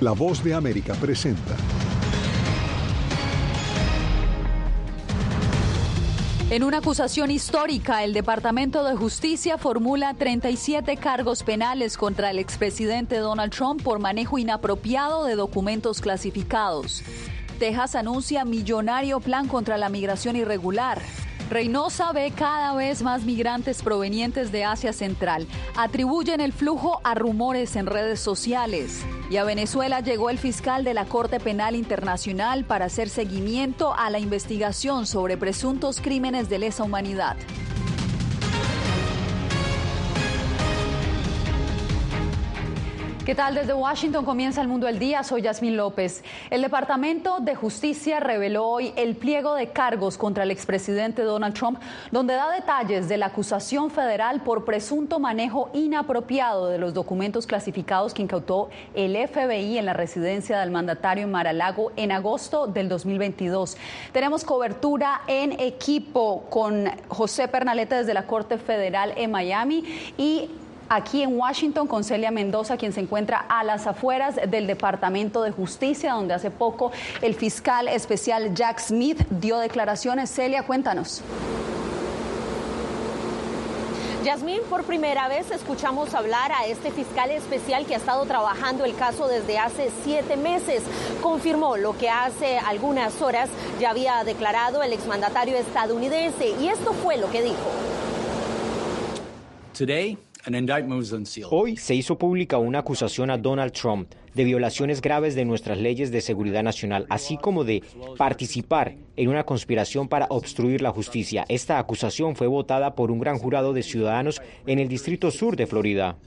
La voz de América presenta. En una acusación histórica, el Departamento de Justicia formula 37 cargos penales contra el expresidente Donald Trump por manejo inapropiado de documentos clasificados. Texas anuncia millonario plan contra la migración irregular. Reynosa ve cada vez más migrantes provenientes de Asia Central. Atribuyen el flujo a rumores en redes sociales. Y a Venezuela llegó el fiscal de la Corte Penal Internacional para hacer seguimiento a la investigación sobre presuntos crímenes de lesa humanidad. ¿Qué tal? Desde Washington comienza el mundo del día. Soy Yasmín López. El Departamento de Justicia reveló hoy el pliego de cargos contra el expresidente Donald Trump, donde da detalles de la acusación federal por presunto manejo inapropiado de los documentos clasificados que incautó el FBI en la residencia del mandatario en Mar-a-Lago en agosto del 2022. Tenemos cobertura en equipo con José Pernalete desde la Corte Federal en Miami y aquí en Washington con Celia Mendoza, quien se encuentra a las afueras del Departamento de Justicia, donde hace poco el fiscal especial Jack Smith dio declaraciones. Celia, cuéntanos. Yasmín, por primera vez escuchamos hablar a este fiscal especial que ha estado trabajando el caso desde hace siete meses. Confirmó lo que hace algunas horas ya había declarado el exmandatario estadounidense y esto fue lo que dijo. Today, Hoy se hizo pública una acusación a Donald Trump de violaciones graves de nuestras leyes de seguridad nacional, así como de participar en una conspiración para obstruir la justicia. Esta acusación fue votada por un gran jurado de ciudadanos en el Distrito Sur de Florida.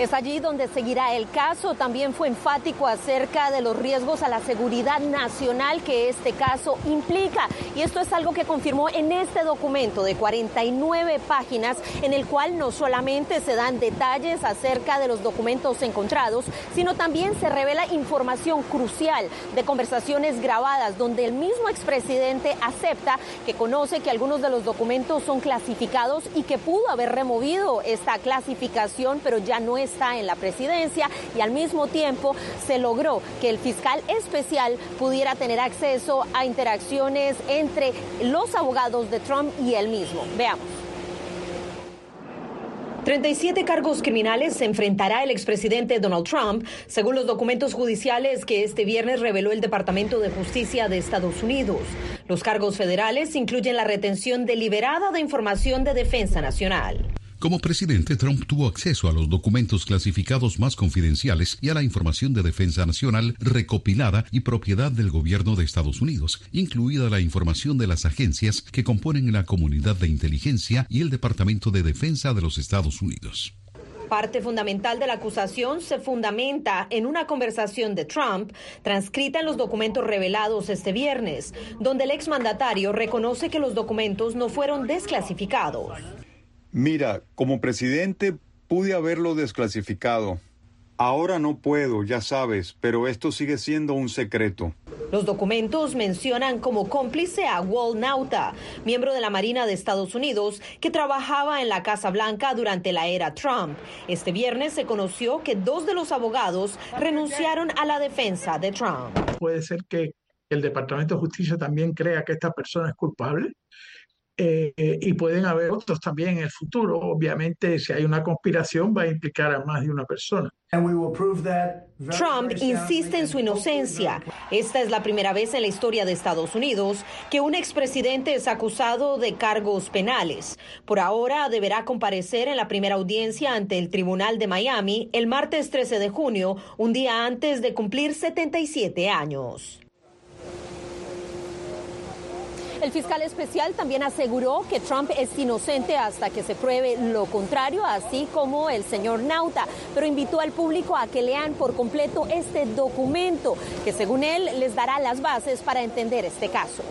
Es allí donde seguirá el caso. También fue enfático acerca de los riesgos a la seguridad nacional que este caso implica. Y esto es algo que confirmó en este documento de 49 páginas, en el cual no solamente se dan detalles acerca de los documentos encontrados, sino también se revela información crucial de conversaciones grabadas, donde el mismo expresidente acepta que conoce que algunos de los documentos son clasificados y que pudo haber removido esta clasificación, pero ya no es está en la presidencia y al mismo tiempo se logró que el fiscal especial pudiera tener acceso a interacciones entre los abogados de Trump y él mismo. Veamos. 37 cargos criminales se enfrentará el expresidente Donald Trump, según los documentos judiciales que este viernes reveló el Departamento de Justicia de Estados Unidos. Los cargos federales incluyen la retención deliberada de información de defensa nacional. Como presidente, Trump tuvo acceso a los documentos clasificados más confidenciales y a la información de defensa nacional recopilada y propiedad del gobierno de Estados Unidos, incluida la información de las agencias que componen la comunidad de inteligencia y el Departamento de Defensa de los Estados Unidos. Parte fundamental de la acusación se fundamenta en una conversación de Trump transcrita en los documentos revelados este viernes, donde el exmandatario reconoce que los documentos no fueron desclasificados. Mira, como presidente pude haberlo desclasificado. Ahora no puedo, ya sabes, pero esto sigue siendo un secreto. Los documentos mencionan como cómplice a Walt Nauta, miembro de la Marina de Estados Unidos, que trabajaba en la Casa Blanca durante la era Trump. Este viernes se conoció que dos de los abogados renunciaron a la defensa de Trump. Puede ser que el Departamento de Justicia también crea que esta persona es culpable eh, y pueden haber otros también en el futuro. Obviamente, si hay una conspiración, va a implicar a más de una persona. Trump insiste en su inocencia. Esta es la primera vez en la historia de Estados Unidos que un expresidente es acusado de cargos penales. Por ahora deberá comparecer en la primera audiencia ante el Tribunal de Miami el martes 13 de junio, un día antes de cumplir 77 años. El fiscal especial también aseguró que Trump es inocente hasta que se pruebe lo contrario, así como el señor Nauta, pero invitó al público a que lean por completo este documento, que según él les dará las bases para entender este caso.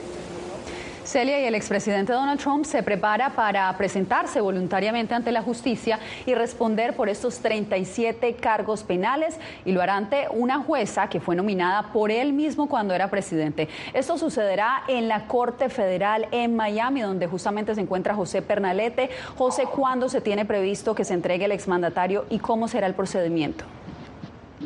Celia y el expresidente Donald Trump se prepara para presentarse voluntariamente ante la justicia y responder por estos 37 cargos penales y lo hará ante una jueza que fue nominada por él mismo cuando era presidente. Esto sucederá en la Corte Federal en Miami, donde justamente se encuentra José Pernalete. José, ¿cuándo se tiene previsto que se entregue el exmandatario y cómo será el procedimiento?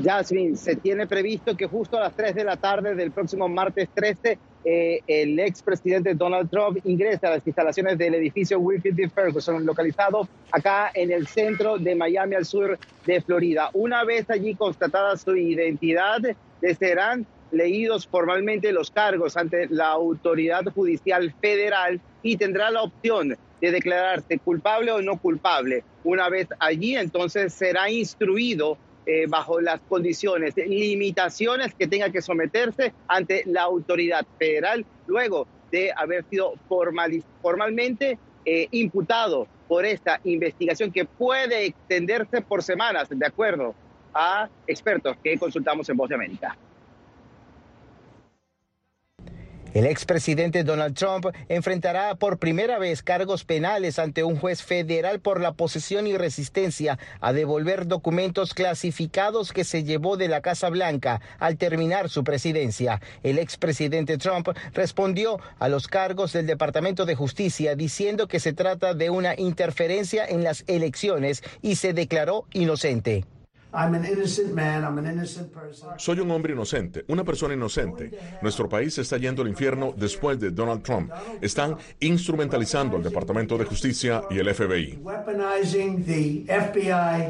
Jasmine, se tiene previsto que justo a las 3 de la tarde del próximo martes 13 eh, el expresidente Donald Trump ingresa a las instalaciones del edificio Wilfrid D. Ferguson, localizado acá en el centro de Miami, al sur de Florida. Una vez allí constatada su identidad, le serán leídos formalmente los cargos ante la autoridad judicial federal y tendrá la opción de declararse culpable o no culpable. Una vez allí, entonces será instruido eh, bajo las condiciones, limitaciones que tenga que someterse ante la autoridad federal luego de haber sido formalmente eh, imputado por esta investigación que puede extenderse por semanas, de acuerdo a expertos que consultamos en Voz de América. El expresidente Donald Trump enfrentará por primera vez cargos penales ante un juez federal por la posesión y resistencia a devolver documentos clasificados que se llevó de la Casa Blanca al terminar su presidencia. El expresidente Trump respondió a los cargos del Departamento de Justicia diciendo que se trata de una interferencia en las elecciones y se declaró inocente. Soy un hombre inocente, una persona inocente. Nuestro país está yendo al infierno después de Donald Trump. Están instrumentalizando el Departamento de Justicia y el FBI.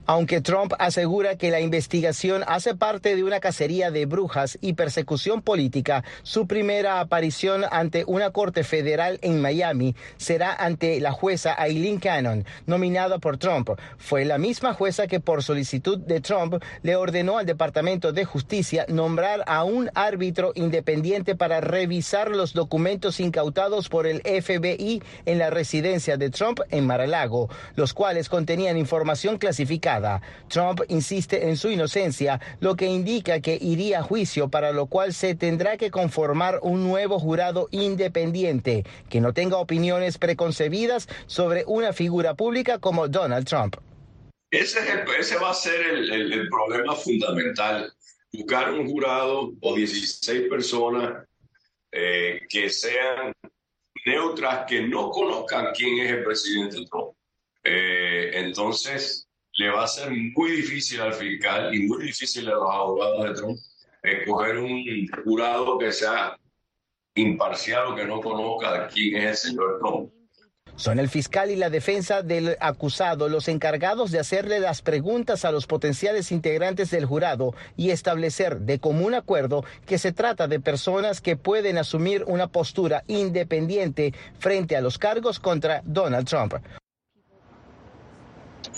Aunque Trump asegura que la investigación hace parte de una cacería de brujas y persecución política, su primera aparición ante una corte federal en Miami será ante la jueza Eileen Cannon, nominada por Trump. Fue la misma jueza que por solicitud de Trump Trump le ordenó al Departamento de Justicia nombrar a un árbitro independiente para revisar los documentos incautados por el FBI en la residencia de Trump en Mar-a-Lago, los cuales contenían información clasificada. Trump insiste en su inocencia, lo que indica que iría a juicio, para lo cual se tendrá que conformar un nuevo jurado independiente que no tenga opiniones preconcebidas sobre una figura pública como Donald Trump. Ese, va a ser el, el, problema fundamental. Buscar un jurado o 16 personas eh, que sean neutras, que no conozcan quién es el presidente Trump. Eh, entonces, le va a ser muy difícil al fiscal y muy difícil a los abogados de Trump escoger un jurado que sea imparcial o que no conozca quién es el señor Trump. Son el fiscal y la defensa del acusado los encargados de hacerle las preguntas a los potenciales integrantes del jurado y establecer de común acuerdo que se trata de personas que pueden asumir una postura independiente frente a los cargos contra Donald Trump.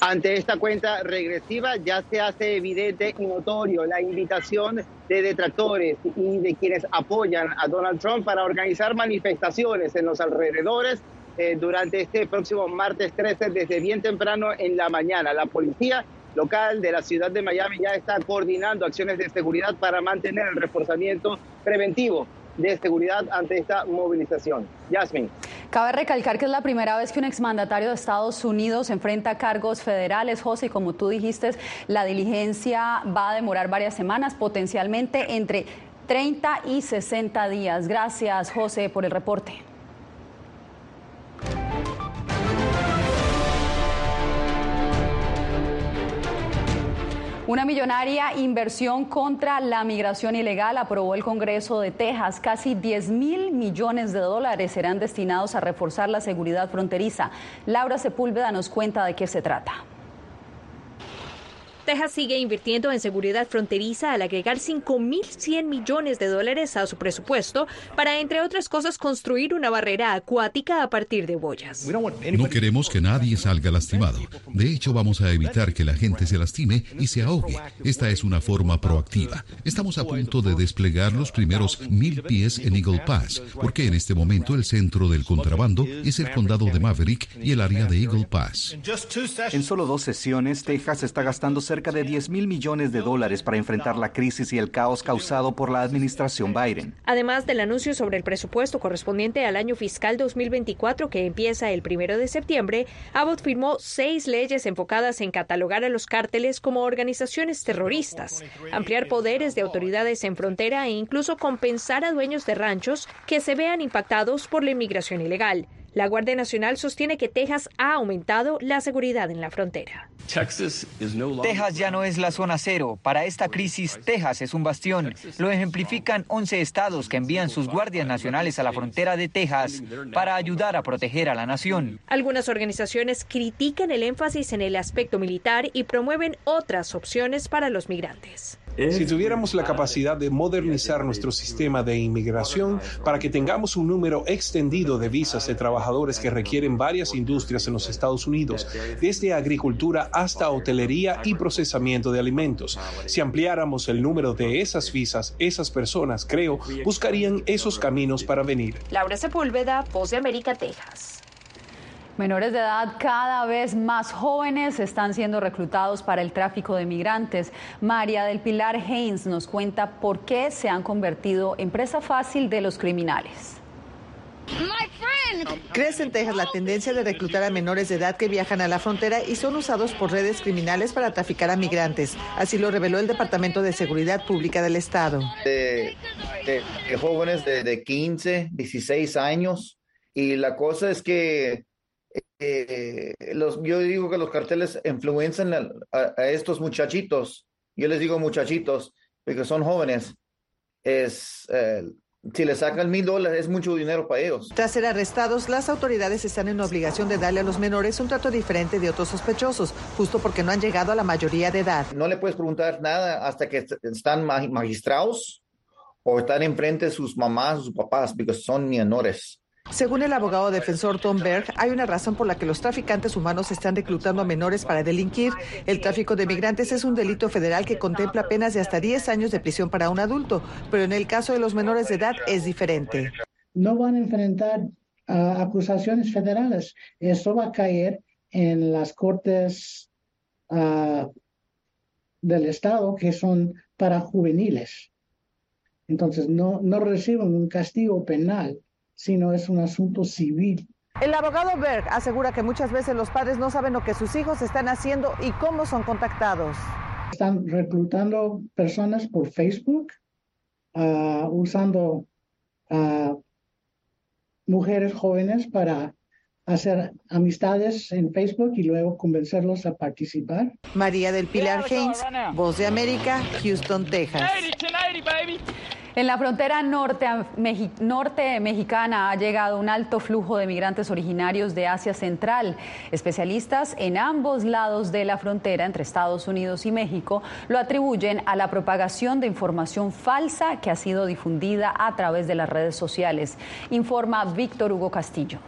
Ante esta cuenta regresiva ya se hace evidente y notorio la invitación de detractores y de quienes apoyan a Donald Trump para organizar manifestaciones en los alrededores eh, durante este próximo martes 13 desde bien temprano en la mañana. La policía local de la ciudad de Miami ya está coordinando acciones de seguridad para mantener el reforzamiento preventivo de seguridad ante esta movilización. Yasmin. Cabe recalcar que es la primera vez que un exmandatario de Estados Unidos enfrenta cargos federales, José, y como tú dijiste, la diligencia va a demorar varias semanas, potencialmente entre 30 y 60 días. Gracias, José, por el reporte. Una millonaria inversión contra la migración ilegal aprobó el Congreso de Texas. Casi 10 mil millones de dólares serán destinados a reforzar la seguridad fronteriza. Laura Sepúlveda nos cuenta de qué se trata. Texas sigue invirtiendo en seguridad fronteriza al agregar 5.100 millones de dólares a su presupuesto para, entre otras cosas, construir una barrera acuática a partir de boyas. No queremos que nadie salga lastimado. De hecho, vamos a evitar que la gente se lastime y se ahogue. Esta es una forma proactiva. Estamos a punto de desplegar los primeros mil pies en Eagle Pass, porque en este momento el centro del contrabando es el condado de Maverick y el área de Eagle Pass. En solo dos sesiones, Texas está gastándose cerca de 10 mil millones de dólares para enfrentar la crisis y el caos causado por la administración Biden. Además del anuncio sobre el presupuesto correspondiente al año fiscal 2024 que empieza el primero de septiembre, Abbott firmó seis leyes enfocadas en catalogar a los cárteles como organizaciones terroristas, ampliar poderes de autoridades en frontera e incluso compensar a dueños de ranchos que se vean impactados por la inmigración ilegal. La Guardia Nacional sostiene que Texas ha aumentado la seguridad en la frontera. Texas ya no es la zona cero. Para esta crisis, Texas es un bastión. Lo ejemplifican 11 estados que envían sus guardias nacionales a la frontera de Texas para ayudar a proteger a la nación. Algunas organizaciones critican el énfasis en el aspecto militar y promueven otras opciones para los migrantes. Si tuviéramos la capacidad de modernizar nuestro sistema de inmigración para que tengamos un número extendido de visas de trabajadores que requieren varias industrias en los Estados Unidos, desde agricultura hasta hotelería y procesamiento de alimentos, si ampliáramos el número de esas visas, esas personas, creo, buscarían esos caminos para venir. Laura Sepúlveda, Voz de América, Texas. Menores de edad cada vez más jóvenes están siendo reclutados para el tráfico de migrantes. María del Pilar Haynes nos cuenta por qué se han convertido en presa fácil de los criminales. Crece en Texas la tendencia de reclutar a menores de edad que viajan a la frontera y son usados por redes criminales para traficar a migrantes. Así lo reveló el Departamento de Seguridad Pública del Estado. De, jóvenes de, de 15, 16 años. Y la cosa es que eh, los, yo digo que los carteles influencian a, estos muchachitos. Yo les digo muchachitos, porque son jóvenes. Es, eh, si les sacan mil dólares es mucho dinero para ellos. Tras ser arrestados, las autoridades están en obligación de darle a los menores un trato diferente de otros sospechosos, justo porque no han llegado a la mayoría de edad. No le puedes preguntar nada hasta que están magistrados o están enfrente de sus mamás sus papás, porque son menores. Según el abogado defensor Tom Berg, hay una razón por la que los traficantes humanos están reclutando a menores para delinquir. El tráfico de migrantes es un delito federal que contempla penas de hasta 10 años de prisión para un adulto, pero en el caso de los menores de edad es diferente. No van a enfrentar ah, acusaciones federales. Eso va a caer en las cortes ah, del Estado que son para juveniles. Entonces, no, no reciben un castigo penal sino es un asunto civil. El abogado Berg asegura que muchas veces los padres no saben lo que sus hijos están haciendo y cómo son contactados. Están reclutando personas por Facebook, uh, usando uh, mujeres jóvenes para hacer amistades en Facebook y luego convencerlos a participar. María del Pilar Haynes, Voz de América, Houston, Texas. En la frontera norte, mexicana ha llegado un alto flujo de migrantes originarios de Asia Central. Especialistas en ambos lados de la frontera entre Estados Unidos y México lo atribuyen a la propagación de información falsa que ha sido difundida a través de las redes sociales, informa Víctor Hugo Castillo.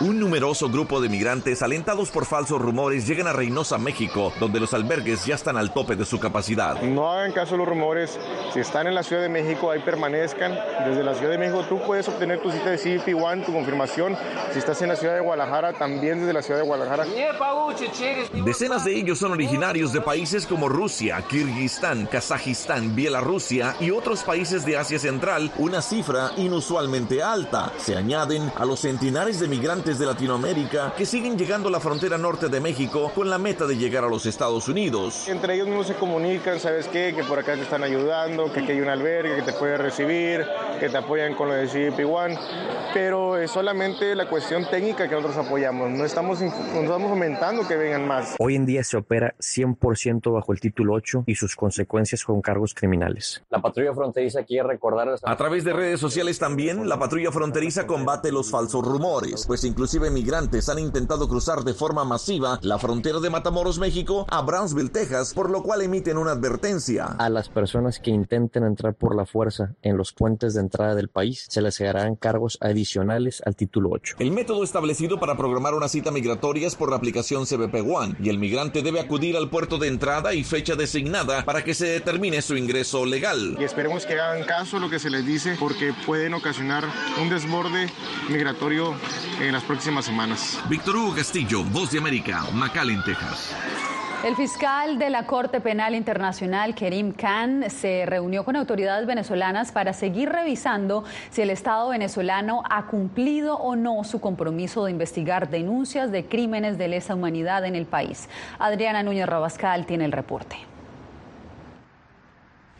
Un numeroso grupo de migrantes alentados por falsos rumores llegan a Reynosa, México, donde los albergues ya están al tope de su capacidad. No hagan caso a los rumores. Si están en la Ciudad de México, ahí permanezcan. Desde la Ciudad de México tú puedes obtener tu cita de CBP One, tu confirmación. Si estás en la Ciudad de Guadalajara, también desde la Ciudad de Guadalajara. Decenas de ellos son originarios de países como Rusia, Kirguistán, Kazajistán, Bielorrusia y otros países de Asia Central, una cifra inusualmente alta. Se añaden a los centenares de migrantes de Latinoamérica que siguen llegando a la frontera norte de México con la meta de llegar a los Estados Unidos. Entre ellos mismos se comunican, ¿sabes qué? Que por acá te están ayudando, que aquí hay un albergue que te puede recibir, que te apoyan con lo de CBP One, pero es solamente la cuestión técnica que nosotros apoyamos, no estamos, no estamos aumentando que vengan más. Hoy en día se opera 100% bajo el título 8 y sus consecuencias con cargos criminales. La patrulla fronteriza quiere recordar... A través de redes sociales también, la patrulla fronteriza combate los falsos rumores, pues inclusive migrantes han intentado cruzar de forma masiva la frontera de Matamoros, México, a Brownsville, Texas, por lo cual emiten una advertencia. A las personas que intenten entrar por la fuerza en los puentes de entrada del país se les harán cargos adicionales al título 8. El método establecido para programar una cita migratoria es por la aplicación CBP One y el migrante debe acudir al puerto de entrada y fecha designada para que se determine su ingreso legal. Y esperemos que hagan caso a lo que se les dice porque pueden ocasionar un desborde migratorio en las próximas semanas. Víctor Hugo Castillo, Voz de América, McAllen, Texas. El fiscal de la Corte Penal Internacional, Kerim Khan, se reunió con autoridades venezolanas para seguir revisando si el Estado venezolano ha cumplido o no su compromiso de investigar denuncias de crímenes de lesa humanidad en el país. Adriana Núñez Rabascal tiene el reporte.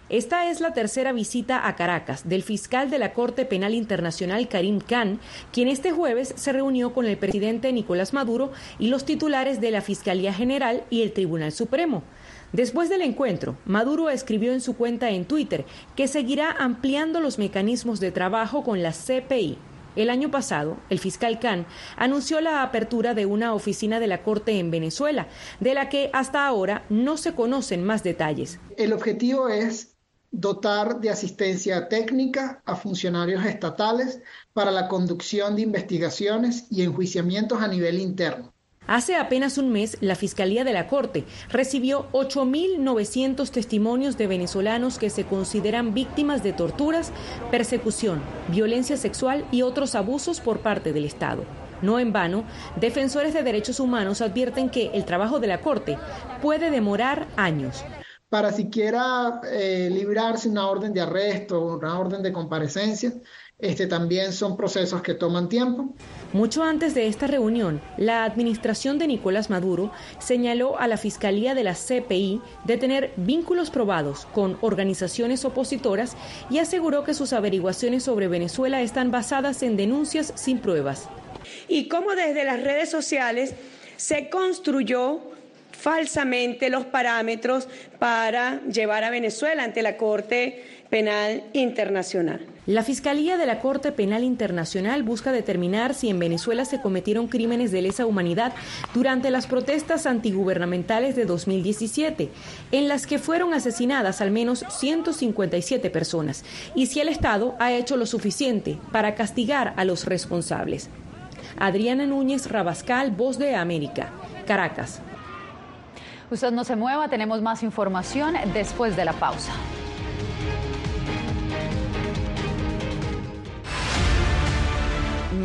Esta es la tercera visita a Caracas del fiscal de la Corte Penal Internacional Karim Khan, quien este jueves se reunió con el presidente Nicolás Maduro y los titulares de la Fiscalía General y el Tribunal Supremo. Después del encuentro, Maduro escribió en su cuenta en Twitter que seguirá ampliando los mecanismos de trabajo con la CPI. El año pasado, el fiscal Khan anunció la apertura de una oficina de la Corte en Venezuela, de la que hasta ahora no se conocen más detalles. El objetivo es dotar de asistencia técnica a funcionarios estatales para la conducción de investigaciones y enjuiciamientos a nivel interno. Hace apenas un mes, la Fiscalía de la Corte recibió 8.900 testimonios de venezolanos que se consideran víctimas de torturas, persecución, violencia sexual y otros abusos por parte del Estado. No en vano, defensores de derechos humanos advierten que el trabajo de la Corte puede demorar años para siquiera eh, librarse una orden de arresto o una orden de comparecencia. Este, también son procesos que toman tiempo. Mucho antes de esta reunión, la administración de Nicolás Maduro señaló a la Fiscalía de la CPI de tener vínculos probados con organizaciones opositoras y aseguró que sus averiguaciones sobre Venezuela están basadas en denuncias sin pruebas. Y cómo desde las redes sociales se construyó falsamente los parámetros para llevar a Venezuela ante la Corte Penal Internacional. La Fiscalía de la Corte Penal Internacional busca determinar si en Venezuela se cometieron crímenes de lesa humanidad durante las protestas antigubernamentales de 2017, en las que fueron asesinadas al menos 157 personas, y si el Estado ha hecho lo suficiente para castigar a los responsables. Adriana Núñez Rabascal, Voz de América, Caracas. Usted no se mueva, tenemos más información después de la pausa.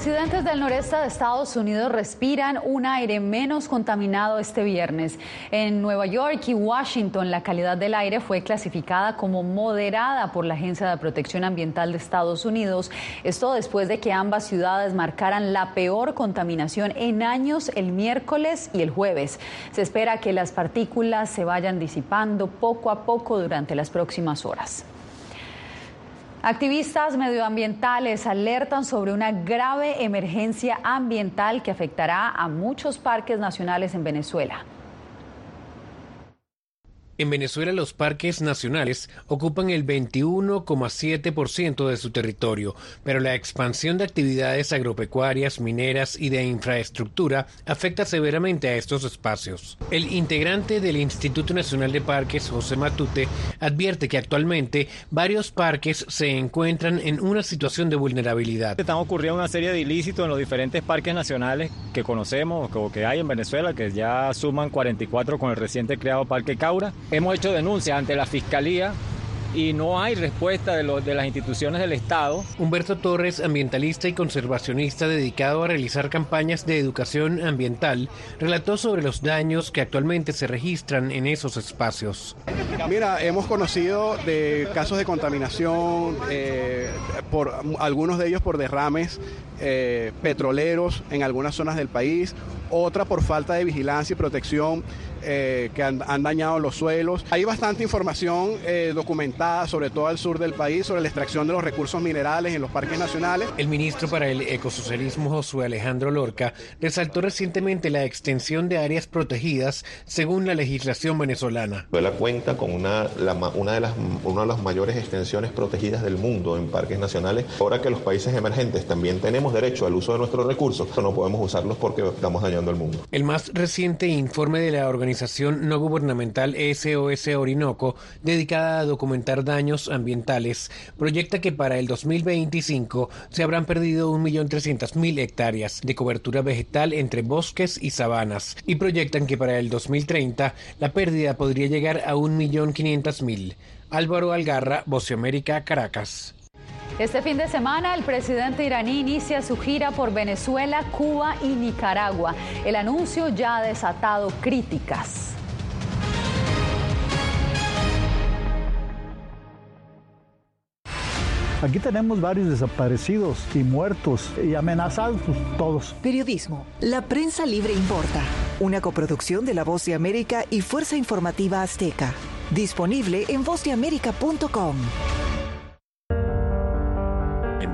Residentes del noreste de Estados Unidos respiran un aire menos contaminado este viernes. En Nueva York y Washington, la calidad del aire fue clasificada como moderada por la Agencia de Protección Ambiental de Estados Unidos. Esto después de que ambas ciudades marcaran la peor contaminación en años el miércoles y el jueves. Se espera que las partículas se vayan disipando poco a poco durante las próximas horas. Activistas medioambientales alertan sobre una grave emergencia ambiental que afectará a muchos parques nacionales en Venezuela. En Venezuela los parques nacionales ocupan el 21,7% de su territorio, pero la expansión de actividades agropecuarias, mineras y de infraestructura afecta severamente a estos espacios. El integrante del Instituto Nacional de Parques, José Matute, advierte que actualmente varios parques se encuentran en una situación de vulnerabilidad. Están ocurriendo una serie de ilícitos en los diferentes parques nacionales que conocemos o que hay en Venezuela, que ya suman 44 con el reciente creado Parque Caura Hemos hecho denuncias ante la Fiscalía y no hay respuesta de, de, las instituciones del Estado. Humberto Torres, ambientalista y conservacionista dedicado a realizar campañas de educación ambiental, relató sobre los daños que actualmente se registran en esos espacios. Mira, hemos conocido de casos de contaminación, eh, por algunos de ellos por derrames eh, petroleros en algunas zonas del país, otra por falta de vigilancia y protección eh, que han, dañado los suelos. Hay bastante información eh, documentada, sobre todo al sur del país, sobre la extracción de los recursos minerales en los parques nacionales. El ministro para el ecosocialismo, Josué Alejandro Lorca, resaltó recientemente la extensión de áreas protegidas según la legislación venezolana. Venezuela cuenta con una, una, de las, una de las mayores extensiones protegidas del mundo en parques nacionales. Ahora que los países emergentes también tenemos derecho al uso de nuestros recursos, no podemos usarlos porque estamos dañando al mundo. El más reciente informe de la organización organización no gubernamental SOS Orinoco, dedicada a documentar daños ambientales, proyecta que para el 2025 se habrán perdido 1.300.000 hectáreas de cobertura vegetal entre bosques y sabanas, y proyectan que para el 2030 la pérdida podría llegar a 1.500.000. Álvaro Algarra, América, Caracas. Este fin de semana el presidente iraní inicia su gira por Venezuela, Cuba y Nicaragua. El anuncio ya ha desatado críticas. Aquí tenemos varios desaparecidos y muertos y amenazados todos. Periodismo. La prensa libre importa. Una coproducción de La Voz de América y Fuerza Informativa Azteca. Disponible en vozdeamerica.com.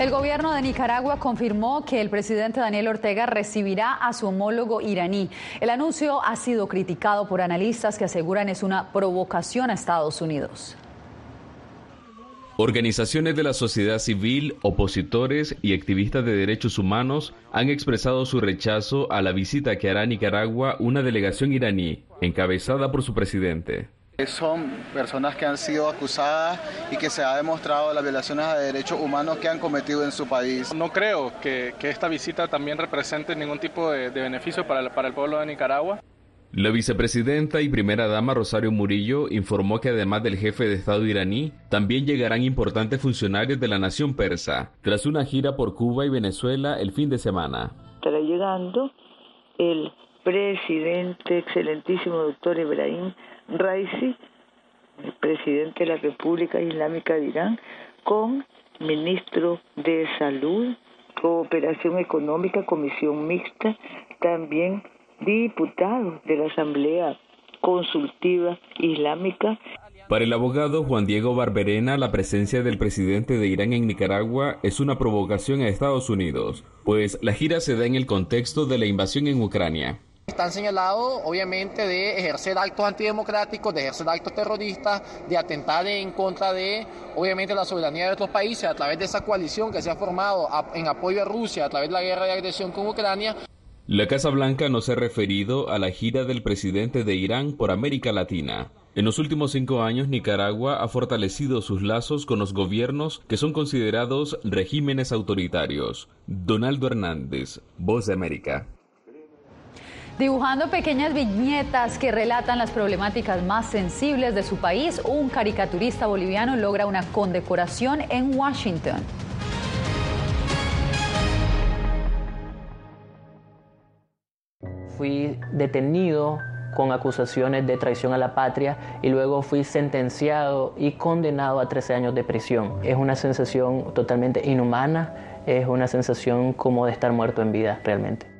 El gobierno de Nicaragua confirmó que el presidente Daniel Ortega recibirá a su homólogo iraní. El anuncio ha sido criticado por analistas que aseguran es una provocación a Estados Unidos. Organizaciones de la sociedad civil, opositores y activistas de derechos humanos han expresado su rechazo a la visita que hará a Nicaragua una delegación iraní, encabezada por su presidente. Son personas que han sido acusadas y que se ha demostrado las violaciones de derechos humanos que han cometido en su país. No creo que, esta visita también represente ningún tipo de, beneficio para el, para el pueblo de Nicaragua. La vicepresidenta y primera dama Rosario Murillo informó que además del jefe de Estado iraní, también llegarán importantes funcionarios de la nación persa, tras una gira por Cuba y Venezuela el fin de semana. Estará llegando el presidente, excelentísimo doctor Ibrahim Raisi, presidente de la República Islámica de Irán, con ministro de Salud, Cooperación Económica, Comisión Mixta, también diputados de la Asamblea Consultiva Islámica. Para el abogado Juan Diego Barberena, la presencia del presidente de Irán en Nicaragua es una provocación a Estados Unidos, pues la gira se da en el contexto de la invasión en Ucrania. Están señalados, obviamente, de ejercer actos antidemocráticos, de ejercer actos terroristas, de atentar en contra de, obviamente, la soberanía de otros países a través de esa coalición que se ha formado en apoyo a Rusia a través de la guerra de agresión con Ucrania. La Casa Blanca no se ha referido a la gira del presidente de Irán por América Latina. En los últimos cinco años, Nicaragua ha fortalecido sus lazos con los gobiernos que son considerados regímenes autoritarios. Donaldo Hernández, Voz de América. Dibujando pequeñas viñetas que relatan las problemáticas más sensibles de su país, un caricaturista boliviano logra una condecoración en Washington. fui detenido con acusaciones de traición a la patria y luego fui sentenciado y condenado a 13 años de prisión. Es una sensación totalmente inhumana, es una sensación como de estar muerto en vida realmente.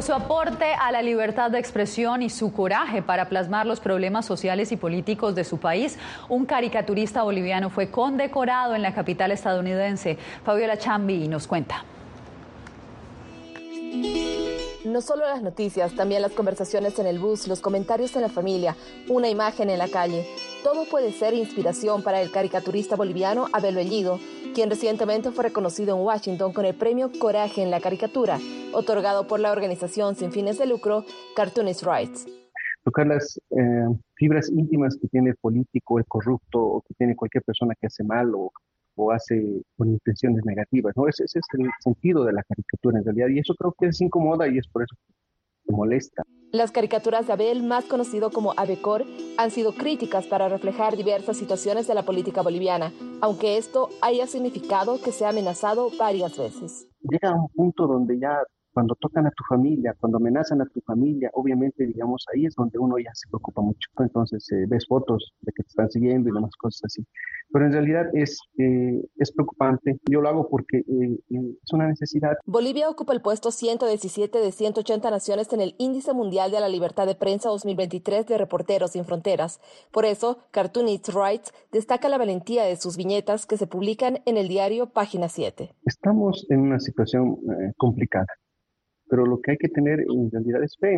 Por su aporte a la libertad de expresión y su coraje para plasmar los problemas sociales y políticos de su país, un caricaturista boliviano fue condecorado en la capital estadounidense. Fabiola Chambi nos cuenta. No solo las noticias, también las conversaciones en el bus, los comentarios en la familia, una imagen en la calle. Todo puede ser inspiración para el caricaturista boliviano Abel Bellido, quien recientemente fue reconocido en Washington con el premio Coraje en la Caricatura, otorgado por la organización sin fines de lucro Cartoonist Rights. Tocar las eh, fibras íntimas que tiene el político, el corrupto, o que tiene cualquier persona que hace mal o, o hace con intenciones negativas. ¿no? Ese, ese es el sentido de la caricatura en realidad, y eso creo que es incomoda y es por eso que molesta. Las caricaturas de Abel, más conocido como Abecor, han sido críticas para reflejar diversas situaciones de la política boliviana, aunque esto haya significado que se ha amenazado varias veces. Llega a un punto donde ya cuando tocan a tu familia, cuando amenazan a tu familia, obviamente, digamos, ahí es donde uno ya se preocupa mucho. Entonces, eh, ves fotos de que te están siguiendo y demás cosas así. Pero en realidad es, eh, es preocupante. Yo lo hago porque eh, eh, es una necesidad. Bolivia ocupa el puesto 117 de 180 naciones en el Índice Mundial de la Libertad de Prensa 2023 de Reporteros Sin Fronteras. Por eso, Cartoonists Rights destaca la valentía de sus viñetas que se publican en el diario Página 7. Estamos en una situación complicada pero lo que hay que tener en realidad es fe,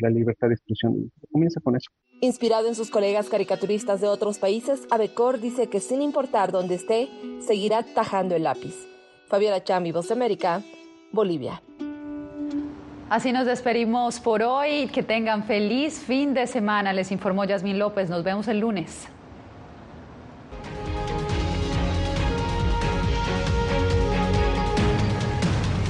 la libertad de expresión. Comienza con eso. Inspirado en sus colegas caricaturistas de otros países, Abecor dice que sin importar dónde esté, seguirá tajando el lápiz. Fabiola Chambi, Voz de América, Bolivia. Así nos despedimos por hoy. Que tengan feliz fin de semana. Les informó Yasmín López. Nos vemos el lunes.